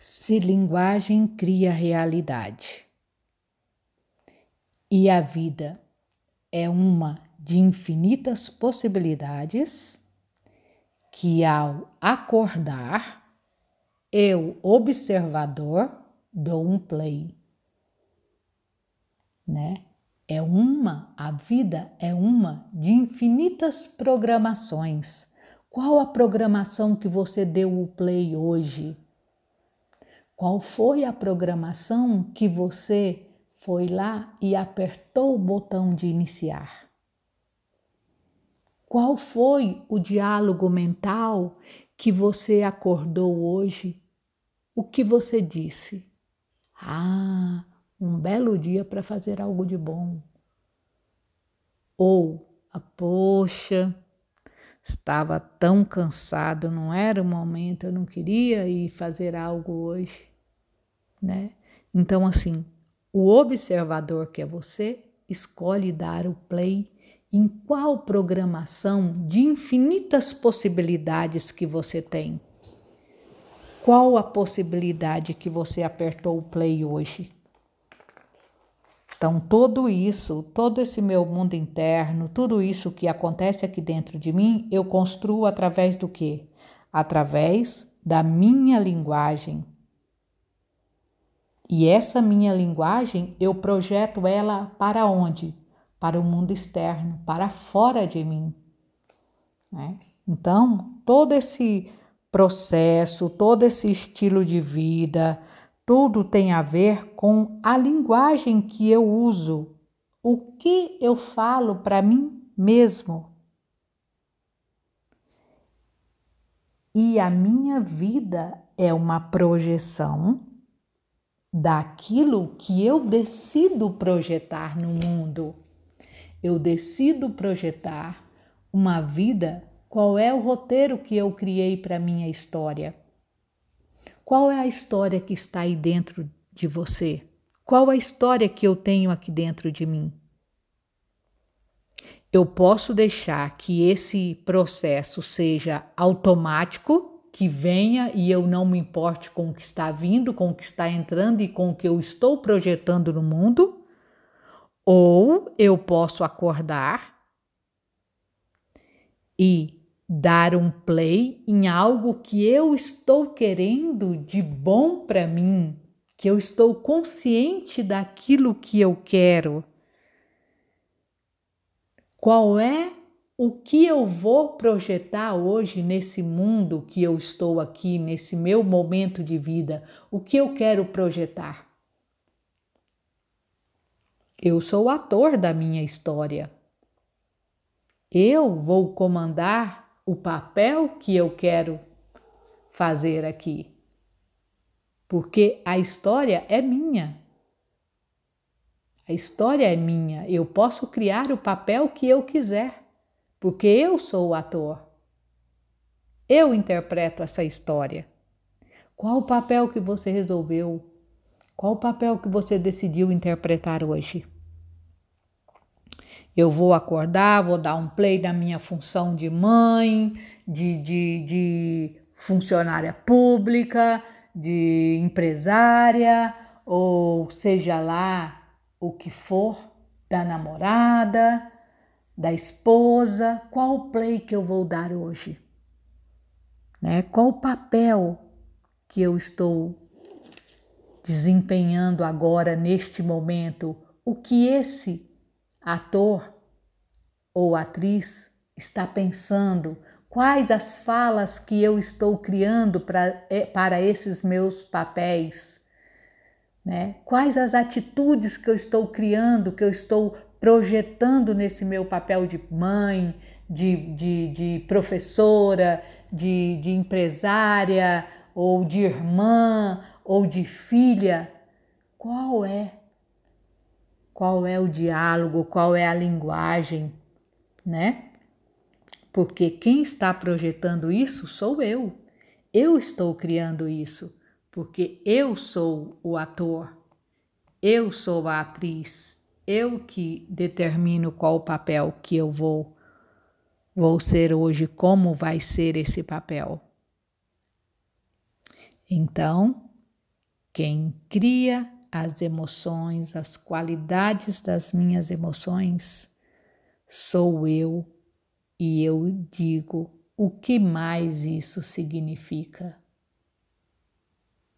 Se linguagem cria realidade e a vida é uma de infinitas possibilidades que, ao acordar, eu, observador, dou um play. Né? É uma, a vida é uma de infinitas programações. Qual a programação que você deu o play hoje? Qual foi a programação que você foi lá e apertou o botão de iniciar? Qual foi o diálogo mental que você acordou hoje? O que você disse? Ah, um belo dia para fazer algo de bom. Ou, ah, poxa, estava tão cansado, não era o momento, eu não queria ir fazer algo hoje né? Então, assim, o observador que é você escolhe dar o play em qual programação de infinitas possibilidades que você tem. Qual a possibilidade que você apertou o play hoje? Então, tudo isso, todo esse meu mundo interno, tudo isso que acontece aqui dentro de mim, eu construo através do quê? Através da minha linguagem, e essa minha linguagem, eu projeto ela para onde? Para o mundo externo, para fora de mim. Né? Então, todo esse processo, todo esse estilo de vida, tudo tem a ver com a linguagem que eu uso, o que eu falo para mim mesmo. E a minha vida é uma projeção daquilo que eu decido projetar no mundo. Eu decido projetar uma vida. Qual é o roteiro que eu criei para minha história? Qual é a história que está aí dentro de você? Qual a história que eu tenho aqui dentro de mim? Eu posso deixar que esse processo seja automático que venha e eu não me importe com o que está vindo, com o que está entrando e com o que eu estou projetando no mundo, ou eu posso acordar e dar um play em algo que eu estou querendo de bom para mim, que eu estou consciente daquilo que eu quero. Qual é o que eu vou projetar hoje nesse mundo que eu estou aqui, nesse meu momento de vida? O que eu quero projetar? Eu sou o ator da minha história. Eu vou comandar o papel que eu quero fazer aqui. Porque a história é minha. A história é minha. Eu posso criar o papel que eu quiser porque eu sou o ator. Eu interpreto essa história. Qual o papel que você resolveu? Qual o papel que você decidiu interpretar hoje? Eu vou acordar, vou dar um play na minha função de mãe, de, de, de funcionária pública, de empresária, ou seja lá o que for, da namorada, da esposa, qual o play que eu vou dar hoje? Né? Qual o papel que eu estou desempenhando agora, neste momento? O que esse ator ou atriz está pensando? Quais as falas que eu estou criando pra, é, para esses meus papéis? Né? Quais as atitudes que eu estou criando, que eu estou projetando nesse meu papel de mãe, de, de, de professora, de, de empresária, ou de irmã, ou de filha, qual é? Qual é o diálogo, qual é a linguagem, né? Porque quem está projetando isso sou eu. Eu estou criando isso, porque eu sou o ator, eu sou a atriz, eu que determino qual o papel que eu vou vou ser hoje, como vai ser esse papel. Então, Quem cria as emoções, as qualidades das minhas emoções, sou eu e eu digo o que mais isso significa.